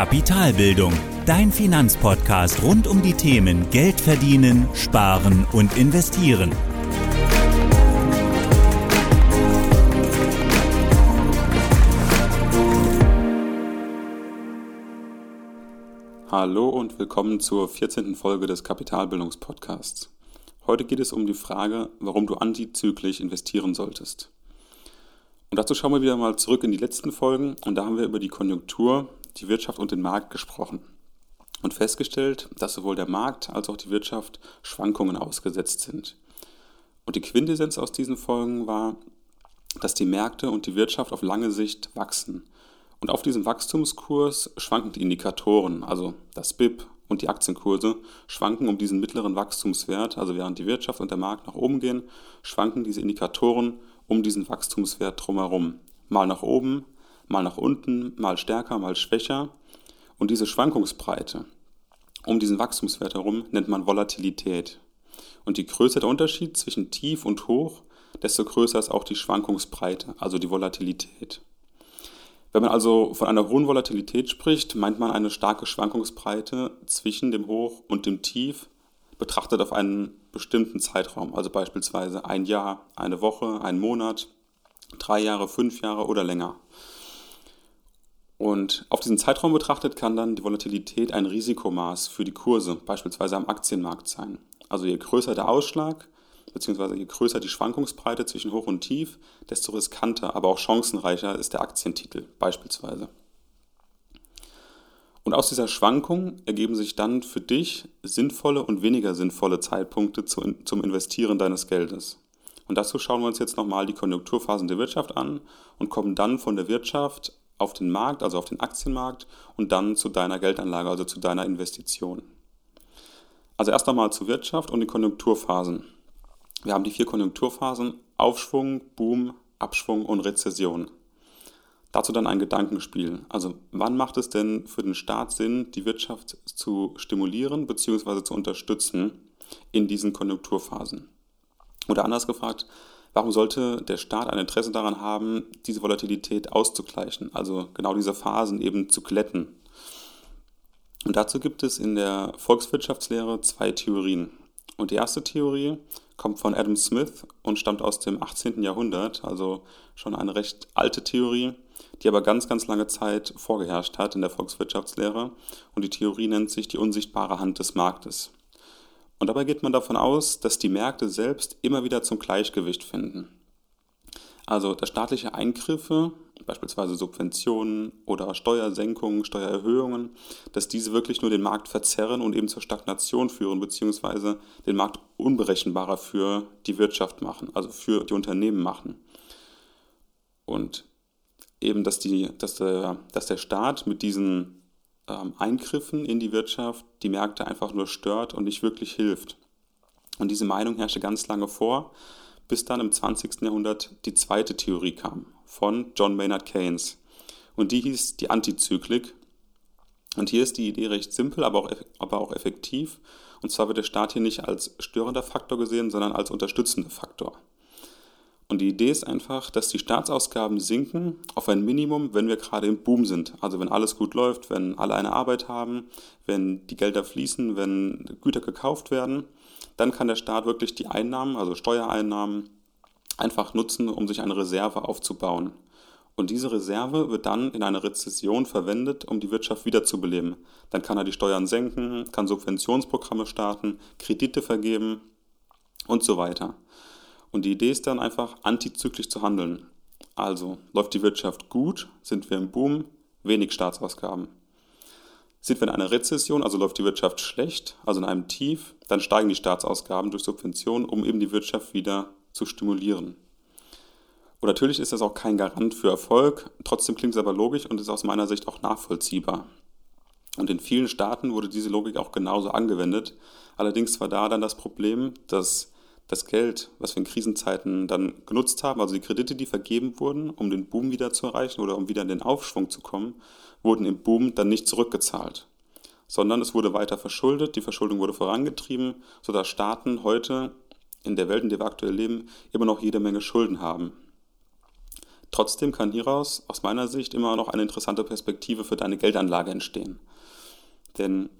Kapitalbildung, dein Finanzpodcast rund um die Themen Geld verdienen, sparen und investieren. Hallo und willkommen zur 14. Folge des Kapitalbildungspodcasts. Heute geht es um die Frage, warum du antizyklisch investieren solltest. Und dazu schauen wir wieder mal zurück in die letzten Folgen und da haben wir über die Konjunktur, die Wirtschaft und den Markt gesprochen und festgestellt, dass sowohl der Markt als auch die Wirtschaft Schwankungen ausgesetzt sind. Und die Quintessenz aus diesen Folgen war, dass die Märkte und die Wirtschaft auf lange Sicht wachsen. Und auf diesem Wachstumskurs schwanken die Indikatoren, also das BIP und die Aktienkurse, schwanken um diesen mittleren Wachstumswert, also während die Wirtschaft und der Markt nach oben gehen, schwanken diese Indikatoren um diesen Wachstumswert drumherum. Mal nach oben, mal nach unten, mal stärker, mal schwächer. Und diese Schwankungsbreite um diesen Wachstumswert herum nennt man Volatilität. Und je größer der Unterschied zwischen tief und hoch, desto größer ist auch die Schwankungsbreite, also die Volatilität. Wenn man also von einer hohen Volatilität spricht, meint man eine starke Schwankungsbreite zwischen dem Hoch und dem Tief, betrachtet auf einen bestimmten Zeitraum, also beispielsweise ein Jahr, eine Woche, ein Monat, drei Jahre, fünf Jahre oder länger. Und auf diesen Zeitraum betrachtet kann dann die Volatilität ein Risikomaß für die Kurse, beispielsweise am Aktienmarkt sein. Also je größer der Ausschlag, beziehungsweise je größer die Schwankungsbreite zwischen Hoch und Tief, desto riskanter, aber auch chancenreicher ist der Aktientitel beispielsweise. Und aus dieser Schwankung ergeben sich dann für dich sinnvolle und weniger sinnvolle Zeitpunkte zum Investieren deines Geldes. Und dazu schauen wir uns jetzt nochmal die Konjunkturphasen der Wirtschaft an und kommen dann von der Wirtschaft auf den Markt, also auf den Aktienmarkt und dann zu deiner Geldanlage, also zu deiner Investition. Also erst einmal zur Wirtschaft und den Konjunkturphasen. Wir haben die vier Konjunkturphasen Aufschwung, Boom, Abschwung und Rezession. Dazu dann ein Gedankenspiel. Also wann macht es denn für den Staat Sinn, die Wirtschaft zu stimulieren bzw. zu unterstützen in diesen Konjunkturphasen? Oder anders gefragt, warum sollte der Staat ein Interesse daran haben, diese Volatilität auszugleichen, also genau diese Phasen eben zu glätten? Und dazu gibt es in der Volkswirtschaftslehre zwei Theorien. Und die erste Theorie kommt von Adam Smith und stammt aus dem 18. Jahrhundert, also schon eine recht alte Theorie die aber ganz, ganz lange Zeit vorgeherrscht hat in der Volkswirtschaftslehre. Und die Theorie nennt sich die unsichtbare Hand des Marktes. Und dabei geht man davon aus, dass die Märkte selbst immer wieder zum Gleichgewicht finden. Also dass staatliche Eingriffe, beispielsweise Subventionen oder Steuersenkungen, Steuererhöhungen, dass diese wirklich nur den Markt verzerren und eben zur Stagnation führen, beziehungsweise den Markt unberechenbarer für die Wirtschaft machen, also für die Unternehmen machen. Und eben, dass, die, dass, der, dass der Staat mit diesen ähm, Eingriffen in die Wirtschaft die Märkte einfach nur stört und nicht wirklich hilft. Und diese Meinung herrschte ganz lange vor, bis dann im 20. Jahrhundert die zweite Theorie kam von John Maynard Keynes. Und die hieß die Antizyklik. Und hier ist die Idee recht simpel, aber auch, aber auch effektiv. Und zwar wird der Staat hier nicht als störender Faktor gesehen, sondern als unterstützender Faktor. Und die Idee ist einfach, dass die Staatsausgaben sinken auf ein Minimum, wenn wir gerade im Boom sind. Also wenn alles gut läuft, wenn alle eine Arbeit haben, wenn die Gelder fließen, wenn Güter gekauft werden, dann kann der Staat wirklich die Einnahmen, also Steuereinnahmen, einfach nutzen, um sich eine Reserve aufzubauen. Und diese Reserve wird dann in einer Rezession verwendet, um die Wirtschaft wiederzubeleben. Dann kann er die Steuern senken, kann Subventionsprogramme starten, Kredite vergeben und so weiter. Und die Idee ist dann einfach, antizyklisch zu handeln. Also läuft die Wirtschaft gut, sind wir im Boom, wenig Staatsausgaben. Sind wir in einer Rezession, also läuft die Wirtschaft schlecht, also in einem Tief, dann steigen die Staatsausgaben durch Subventionen, um eben die Wirtschaft wieder zu stimulieren. Und natürlich ist das auch kein Garant für Erfolg, trotzdem klingt es aber logisch und ist aus meiner Sicht auch nachvollziehbar. Und in vielen Staaten wurde diese Logik auch genauso angewendet. Allerdings war da dann das Problem, dass das Geld, was wir in Krisenzeiten dann genutzt haben, also die Kredite, die vergeben wurden, um den Boom wieder zu erreichen oder um wieder in den Aufschwung zu kommen, wurden im Boom dann nicht zurückgezahlt, sondern es wurde weiter verschuldet, die Verschuldung wurde vorangetrieben, sodass Staaten heute in der Welt, in der wir aktuell leben, immer noch jede Menge Schulden haben. Trotzdem kann hieraus aus meiner Sicht immer noch eine interessante Perspektive für deine Geldanlage entstehen. Denn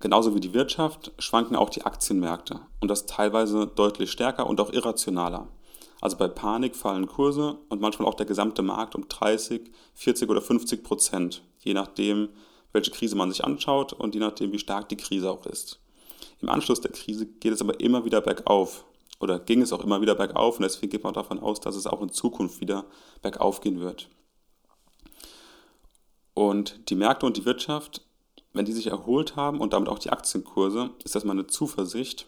genauso wie die Wirtschaft schwanken auch die Aktienmärkte und das teilweise deutlich stärker und auch irrationaler. Also bei Panik fallen Kurse und manchmal auch der gesamte Markt um 30, 40 oder 50 Prozent, je nachdem, welche Krise man sich anschaut und je nachdem, wie stark die Krise auch ist. Im Anschluss der Krise geht es aber immer wieder bergauf oder ging es auch immer wieder bergauf und deswegen geht man davon aus, dass es auch in Zukunft wieder bergauf gehen wird. Und die Märkte und die Wirtschaft, wenn die sich erholt haben und damit auch die Aktienkurse, ist das meine Zuversicht,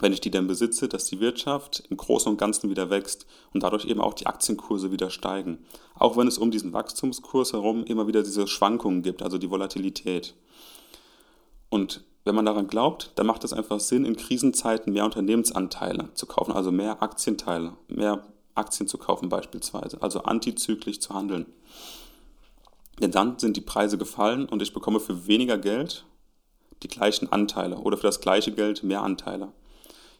wenn ich die denn besitze, dass die Wirtschaft im Großen und Ganzen wieder wächst und dadurch eben auch die Aktienkurse wieder steigen. Auch wenn es um diesen Wachstumskurs herum immer wieder diese Schwankungen gibt, also die Volatilität. Und wenn man daran glaubt, dann macht es einfach Sinn, in Krisenzeiten mehr Unternehmensanteile zu kaufen, also mehr Aktienteile, mehr Aktien zu kaufen beispielsweise, also antizyklisch zu handeln. Denn dann sind die Preise gefallen und ich bekomme für weniger Geld die gleichen Anteile oder für das gleiche Geld mehr Anteile.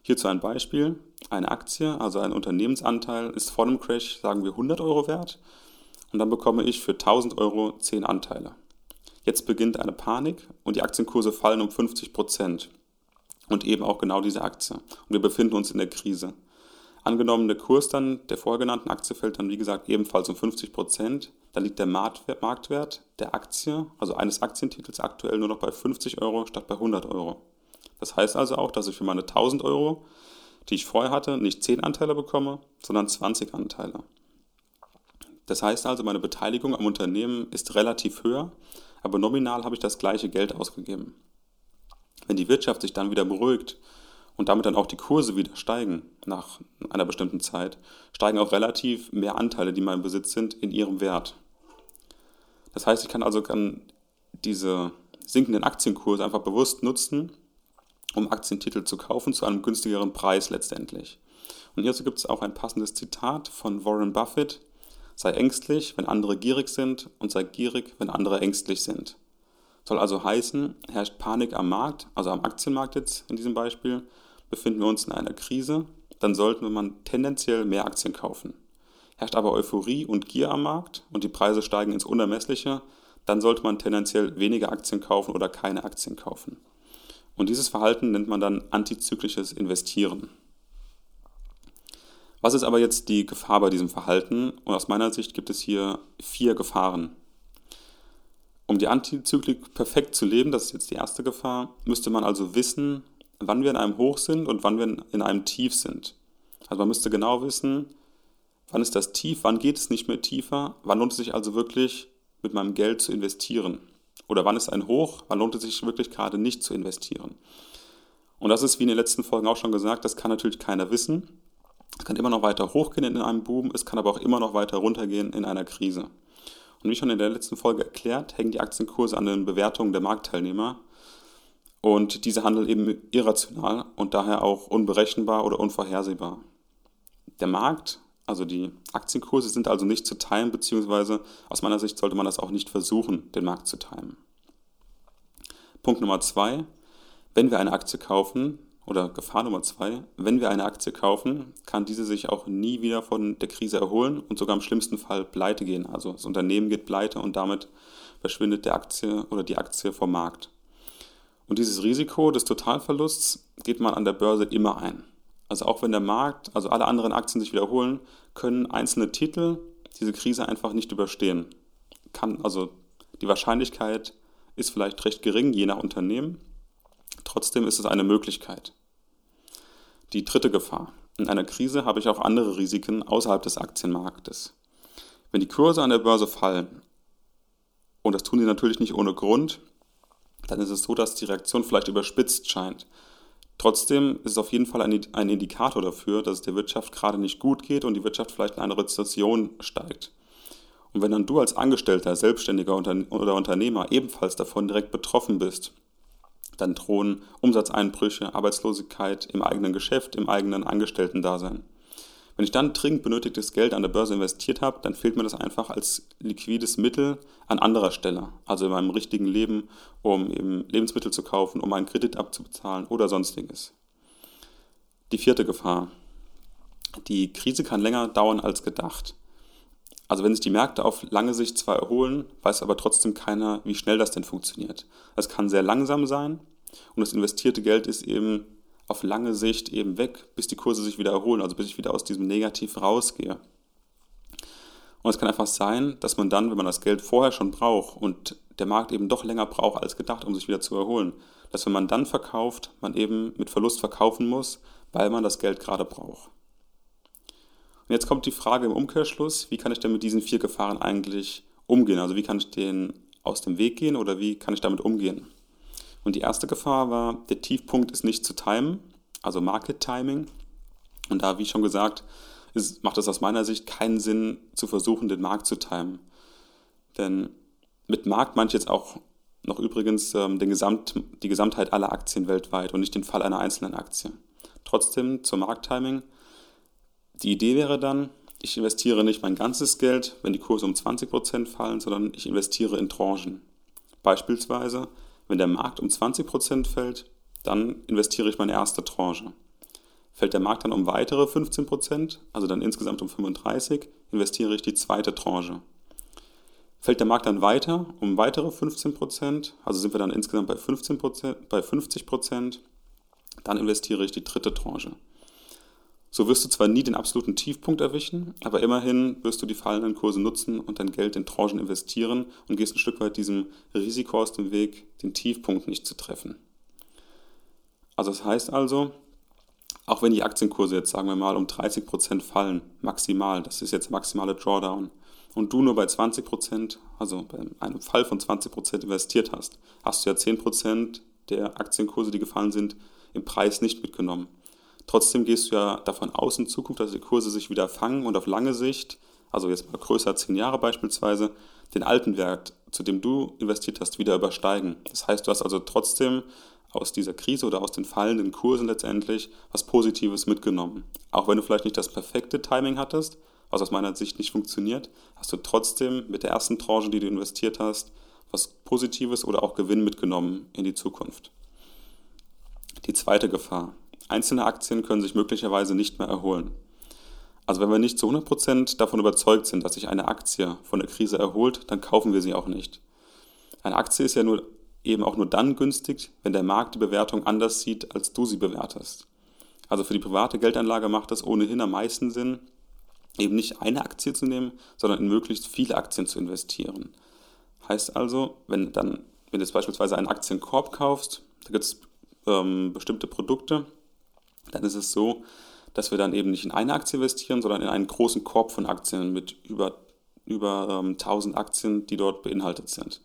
Hierzu ein Beispiel. Eine Aktie, also ein Unternehmensanteil, ist vor dem Crash, sagen wir, 100 Euro wert und dann bekomme ich für 1000 Euro 10 Anteile. Jetzt beginnt eine Panik und die Aktienkurse fallen um 50 Prozent. Und eben auch genau diese Aktie. Und wir befinden uns in der Krise. Angenommen, der Kurs dann der vorher genannten Aktie fällt dann, wie gesagt, ebenfalls um 50 Prozent. Dann liegt der Marktwert der Aktie, also eines Aktientitels, aktuell nur noch bei 50 Euro statt bei 100 Euro. Das heißt also auch, dass ich für meine 1000 Euro, die ich vorher hatte, nicht 10 Anteile bekomme, sondern 20 Anteile. Das heißt also, meine Beteiligung am Unternehmen ist relativ höher, aber nominal habe ich das gleiche Geld ausgegeben. Wenn die Wirtschaft sich dann wieder beruhigt und damit dann auch die Kurse wieder steigen nach einer bestimmten Zeit, steigen auch relativ mehr Anteile, die in meinem Besitz sind, in ihrem Wert. Das heißt, ich kann also kann diese sinkenden Aktienkurse einfach bewusst nutzen, um Aktientitel zu kaufen zu einem günstigeren Preis letztendlich. Und hierzu gibt es auch ein passendes Zitat von Warren Buffett, Sei ängstlich, wenn andere gierig sind und sei gierig, wenn andere ängstlich sind. Soll also heißen, herrscht Panik am Markt, also am Aktienmarkt jetzt in diesem Beispiel, befinden wir uns in einer Krise, dann sollten wir tendenziell mehr Aktien kaufen. Herrscht aber Euphorie und Gier am Markt und die Preise steigen ins Unermessliche, dann sollte man tendenziell weniger Aktien kaufen oder keine Aktien kaufen. Und dieses Verhalten nennt man dann antizyklisches Investieren. Was ist aber jetzt die Gefahr bei diesem Verhalten? Und aus meiner Sicht gibt es hier vier Gefahren. Um die Antizyklik perfekt zu leben, das ist jetzt die erste Gefahr, müsste man also wissen, wann wir in einem Hoch sind und wann wir in einem Tief sind. Also man müsste genau wissen, wann ist das Tief, wann geht es nicht mehr tiefer, wann lohnt es sich also wirklich mit meinem Geld zu investieren. Oder wann ist ein Hoch, wann lohnt es sich wirklich gerade nicht zu investieren. Und das ist, wie in den letzten Folgen auch schon gesagt, das kann natürlich keiner wissen. Es kann immer noch weiter hochgehen in einem Boom, es kann aber auch immer noch weiter runtergehen in einer Krise. Und wie schon in der letzten Folge erklärt, hängen die Aktienkurse an den Bewertungen der Marktteilnehmer. Und diese handeln eben irrational und daher auch unberechenbar oder unvorhersehbar. Der Markt, also die Aktienkurse, sind also nicht zu timen, beziehungsweise aus meiner Sicht sollte man das auch nicht versuchen, den Markt zu timen. Punkt Nummer zwei. Wenn wir eine Aktie kaufen, oder Gefahr Nummer zwei, wenn wir eine Aktie kaufen, kann diese sich auch nie wieder von der Krise erholen und sogar im schlimmsten Fall pleite gehen. Also das Unternehmen geht pleite und damit verschwindet der Aktie oder die Aktie vom Markt. Und dieses Risiko des Totalverlusts geht man an der Börse immer ein. Also auch wenn der Markt, also alle anderen Aktien sich wiederholen, können einzelne Titel diese Krise einfach nicht überstehen. Kann also die Wahrscheinlichkeit ist vielleicht recht gering, je nach Unternehmen. Trotzdem ist es eine Möglichkeit. Die dritte Gefahr. In einer Krise habe ich auch andere Risiken außerhalb des Aktienmarktes. Wenn die Kurse an der Börse fallen, und das tun sie natürlich nicht ohne Grund, dann ist es so, dass die Reaktion vielleicht überspitzt scheint. Trotzdem ist es auf jeden Fall ein, Indikator dafür, dass es der Wirtschaft gerade nicht gut geht und die Wirtschaft vielleicht in eine Rezession steigt. Und wenn dann du als Angestellter, Selbstständiger oder Unternehmer ebenfalls davon direkt betroffen bist, dann drohen Umsatzeinbrüche, Arbeitslosigkeit im eigenen Geschäft, im eigenen Angestellten-Dasein. Wenn ich dann dringend benötigtes Geld an der Börse investiert habe, dann fehlt mir das einfach als liquides Mittel an anderer Stelle, also in meinem richtigen Leben, um eben Lebensmittel zu kaufen, um einen Kredit abzubezahlen oder sonstiges. Die vierte Gefahr. Die Krise kann länger dauern als gedacht. Also wenn sich die Märkte auf lange Sicht zwar erholen, weiß aber trotzdem keiner, wie schnell das denn funktioniert. Das kann sehr langsam sein und das investierte Geld ist eben auf lange Sicht eben weg, bis die Kurse sich wieder erholen, also bis ich wieder aus diesem Negativ rausgehe. Und es kann einfach sein, dass man dann, wenn man das Geld vorher schon braucht und der Markt eben doch länger braucht als gedacht, um sich wieder zu erholen, dass wenn man dann verkauft, man eben mit Verlust verkaufen muss, weil man das Geld gerade braucht. Und jetzt kommt die Frage im Umkehrschluss, wie kann ich denn mit diesen vier Gefahren eigentlich umgehen? Also wie kann ich denen aus dem Weg gehen oder wie kann ich damit umgehen? Und die erste Gefahr war, der Tiefpunkt ist nicht zu timen, also Market Timing. Und da, wie schon gesagt, ist, macht es aus meiner Sicht keinen Sinn, zu versuchen, den Markt zu timen. Denn mit Markt meine ich jetzt auch noch übrigens ähm, den Gesamt, die Gesamtheit aller Aktien weltweit und nicht den Fall einer einzelnen Aktie. Trotzdem zum Markttiming die Idee wäre dann, ich investiere nicht mein ganzes Geld, wenn die Kurse um 20% fallen, sondern ich investiere in Tranchen. Beispielsweise, wenn der Markt um 20% fällt, dann investiere ich meine erste Tranche. Fällt der Markt dann um weitere 15%, also dann insgesamt um 35%, investiere ich die zweite Tranche. Fällt der Markt dann weiter um weitere 15%, also sind wir dann insgesamt bei, 15%, bei 50%, dann investiere ich die dritte Tranche. So wirst du zwar nie den absoluten Tiefpunkt erwischen, aber immerhin wirst du die fallenden Kurse nutzen und dein Geld in Tranchen investieren und gehst ein Stück weit diesem Risiko aus dem Weg, den Tiefpunkt nicht zu treffen. Also das heißt also, auch wenn die Aktienkurse jetzt sagen wir mal um 30% fallen, maximal, das ist jetzt maximale Drawdown, und du nur bei 20%, also bei einem Fall von 20% investiert hast, hast du ja 10% der Aktienkurse, die gefallen sind, im Preis nicht mitgenommen. Trotzdem gehst du ja davon aus in Zukunft, dass die Kurse sich wieder fangen und auf lange Sicht, also jetzt mal größer zehn Jahre beispielsweise, den alten Wert, zu dem du investiert hast, wieder übersteigen. Das heißt, du hast also trotzdem aus dieser Krise oder aus den fallenden Kursen letztendlich was Positives mitgenommen. Auch wenn du vielleicht nicht das perfekte Timing hattest, was aus meiner Sicht nicht funktioniert, hast du trotzdem mit der ersten Tranche, die du investiert hast, was Positives oder auch Gewinn mitgenommen in die Zukunft. Die zweite Gefahr. Einzelne Aktien können sich möglicherweise nicht mehr erholen. Also wenn wir nicht zu 100% davon überzeugt sind, dass sich eine Aktie von der Krise erholt, dann kaufen wir sie auch nicht. Eine Aktie ist ja nur, eben auch nur dann günstig, wenn der Markt die Bewertung anders sieht, als du sie bewertest. Also für die private Geldanlage macht es ohnehin am meisten Sinn, eben nicht eine Aktie zu nehmen, sondern in möglichst viele Aktien zu investieren. Heißt also, wenn, dann, wenn du jetzt beispielsweise einen Aktienkorb kaufst, da gibt es ähm, bestimmte Produkte, dann ist es so, dass wir dann eben nicht in eine Aktie investieren, sondern in einen großen Korb von Aktien mit über, über ähm, 1000 Aktien, die dort beinhaltet sind.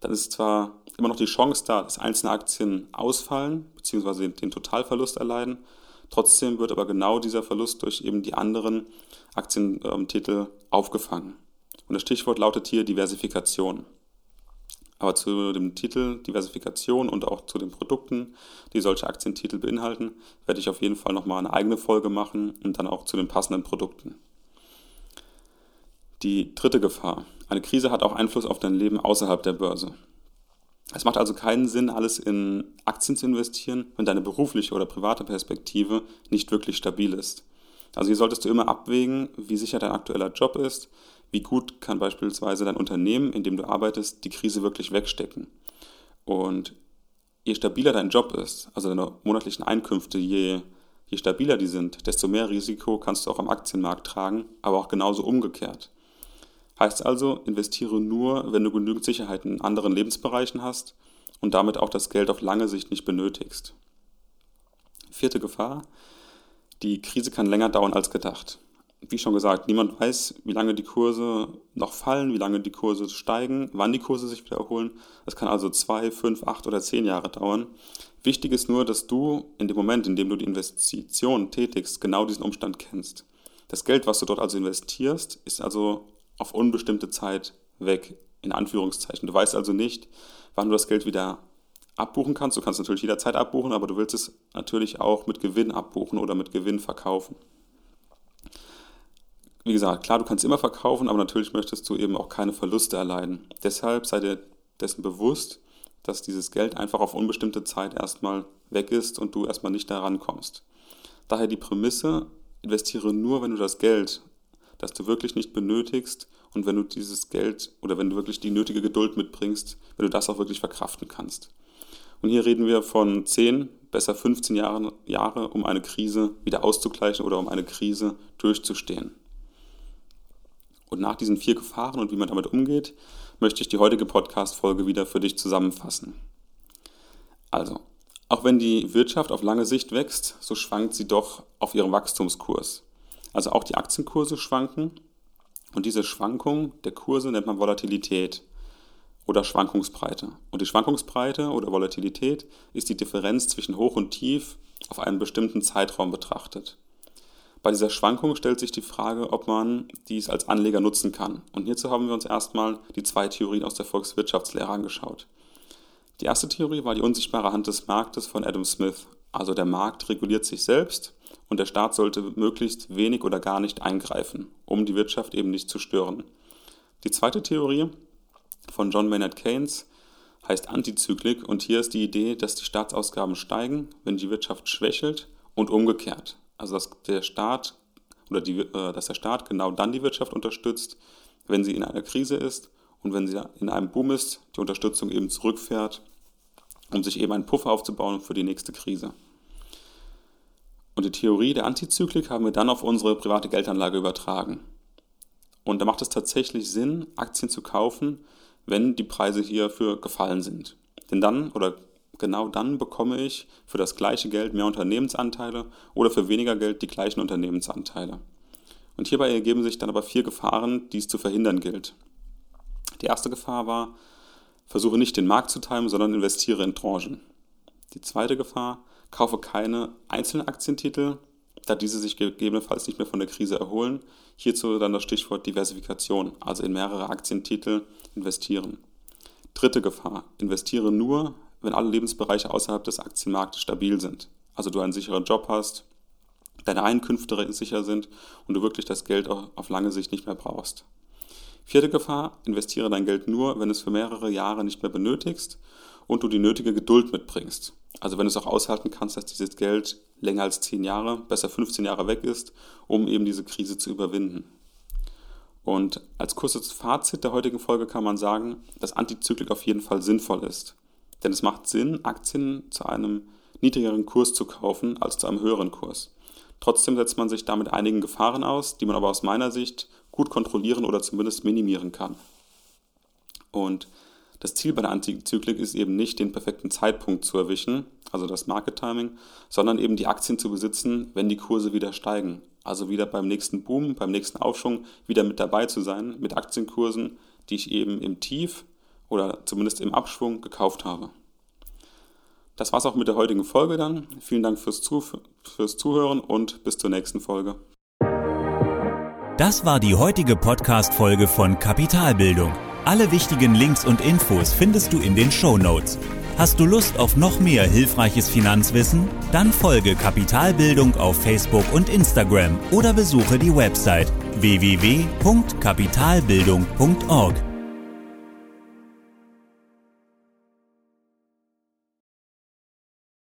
Dann ist zwar immer noch die Chance da, dass einzelne Aktien ausfallen bzw. Den, den Totalverlust erleiden. Trotzdem wird aber genau dieser Verlust durch eben die anderen Aktientitel aufgefangen. Und das Stichwort lautet hier Diversifikation. Aber zu dem Titel Diversifikation und auch zu den Produkten, die solche Aktientitel beinhalten, werde ich auf jeden Fall nochmal eine eigene Folge machen und dann auch zu den passenden Produkten. Die dritte Gefahr. Eine Krise hat auch Einfluss auf dein Leben außerhalb der Börse. Es macht also keinen Sinn, alles in Aktien zu investieren, wenn deine berufliche oder private Perspektive nicht wirklich stabil ist. Also hier solltest du immer abwägen, wie sicher dein aktueller Job ist, wie gut kann beispielsweise dein Unternehmen, in dem du arbeitest, die Krise wirklich wegstecken. Und je stabiler dein Job ist, also deine monatlichen Einkünfte, je, je stabiler die sind, desto mehr Risiko kannst du auch am Aktienmarkt tragen, aber auch genauso umgekehrt. Heißt also, investiere nur, wenn du genügend Sicherheit in anderen Lebensbereichen hast und damit auch das Geld auf lange Sicht nicht benötigst. Vierte Gefahr. Die Krise kann länger dauern als gedacht wie schon gesagt, niemand weiß, wie lange die Kurse noch fallen, wie lange die Kurse steigen, wann die Kurse sich wieder erholen. Das kann also zwei, fünf, acht oder zehn Jahre dauern. Wichtig ist nur, dass du in dem Moment, in dem du die Investition tätigst, genau diesen Umstand kennst. Das Geld, was du dort also investierst, ist also auf unbestimmte Zeit weg, in Anführungszeichen. Du weißt also nicht, wann du das Geld wieder abbuchen kannst. Du kannst natürlich jederzeit abbuchen, aber du willst es natürlich auch mit Gewinn abbuchen oder mit Gewinn verkaufen wie gesagt, klar, du kannst immer verkaufen, aber natürlich möchtest du eben auch keine Verluste erleiden. Deshalb sei dir dessen bewusst, dass dieses Geld einfach auf unbestimmte Zeit erstmal weg ist und du erstmal nicht daran kommst. Daher die Prämisse, investiere nur, wenn du das Geld, das du wirklich nicht benötigst und wenn du dieses Geld oder wenn du wirklich die nötige Geduld mitbringst, wenn du das auch wirklich verkraften kannst. Und hier reden wir von 10, besser 15 Jahren, Jahre, um eine Krise wieder auszugleichen oder um eine Krise durchzustehen. Und nach diesen vier Gefahren und wie man damit umgeht, möchte ich die heutige Podcast-Folge wieder für dich zusammenfassen. Also, auch wenn die Wirtschaft auf lange Sicht wächst, so schwankt sie doch auf ihrem Wachstumskurs. Also auch die Aktienkurse schwanken und diese Schwankung der Kurse nennt man Volatilität oder Schwankungsbreite. Und die Schwankungsbreite oder Volatilität ist die Differenz zwischen Hoch und Tief auf einen bestimmten Zeitraum betrachtet. Bei dieser Schwankung stellt sich die Frage, ob man dies als Anleger nutzen kann. Und hierzu haben wir uns erstmal die zwei Theorien aus der Volkswirtschaftslehre angeschaut. Die erste Theorie war die unsichtbare Hand des Marktes von Adam Smith. Also der Markt reguliert sich selbst und der Staat sollte möglichst wenig oder gar nicht eingreifen, um die Wirtschaft eben nicht zu stören. Die zweite Theorie von John Maynard Keynes heißt Antizyklik und hier ist die Idee, dass die Staatsausgaben steigen, wenn die Wirtschaft schwächelt und umgekehrt. Also dass der Staat oder die, äh, dass der Staat genau dann die Wirtschaft unterstützt, wenn sie in einer Krise ist und wenn sie in einem Boom ist, die Unterstützung eben zurückfährt, um sich eben einen Puffer aufzubauen für die nächste Krise. Und die Theorie der Antizyklik haben wir dann auf unsere private Geldanlage übertragen. Und da macht es tatsächlich Sinn, Aktien zu kaufen, wenn die Preise hierfür gefallen sind. Denn dann oder genau dann bekomme ich für das gleiche Geld mehr Unternehmensanteile oder für weniger Geld die gleichen Unternehmensanteile. Und hierbei ergeben sich dann aber vier Gefahren, die es zu verhindern gilt. Die erste Gefahr war, versuche nicht den Markt zu timen, sondern investiere in Tranchen. Die zweite Gefahr, kaufe keine einzelnen Aktientitel, da diese sich gegebenenfalls nicht mehr von der Krise erholen. Hierzu dann das Stichwort Diversifikation, also in mehrere Aktientitel investieren. Dritte Gefahr, investiere nur, wenn alle Lebensbereiche außerhalb des Aktienmarktes stabil sind. Also du einen sicheren Job hast, deine Einkünfte sicher sind und du wirklich das Geld auf lange Sicht nicht mehr brauchst. Vierte Gefahr, investiere dein Geld nur, wenn es für mehrere Jahre nicht mehr benötigst und du die nötige Geduld mitbringst. Also wenn du es auch aushalten kannst, dass dieses Geld länger als 10 Jahre, besser 15 Jahre weg ist, um eben diese Krise zu überwinden. Und als kurzes Fazit der heutigen Folge kann man sagen, dass Antizyklik auf jeden Fall sinnvoll ist. Denn es macht Sinn, Aktien zu einem niedrigeren Kurs zu kaufen als zu einem höheren Kurs. Trotzdem setzt man sich damit einigen Gefahren aus, die man aber aus meiner Sicht gut kontrollieren oder zumindest minimieren kann. Und das Ziel bei der Antizyklik ist eben nicht, den perfekten Zeitpunkt zu erwischen, also das Market Timing, sondern eben die Aktien zu besitzen, wenn die Kurse wieder steigen. Also wieder beim nächsten Boom, beim nächsten Aufschwung wieder mit dabei zu sein, mit Aktienkursen, die ich eben im Tief oder zumindest im Abschwung gekauft habe. Das war's auch mit der heutigen Folge dann. Vielen Dank fürs, Zuh fürs Zuhören und bis zur nächsten Folge. Das war die heutige Podcast-Folge von Kapitalbildung. Alle wichtigen Links und Infos findest du in den Show Notes. Hast du Lust auf noch mehr hilfreiches Finanzwissen? Dann folge Kapitalbildung auf Facebook und Instagram oder besuche die Website www.kapitalbildung.org.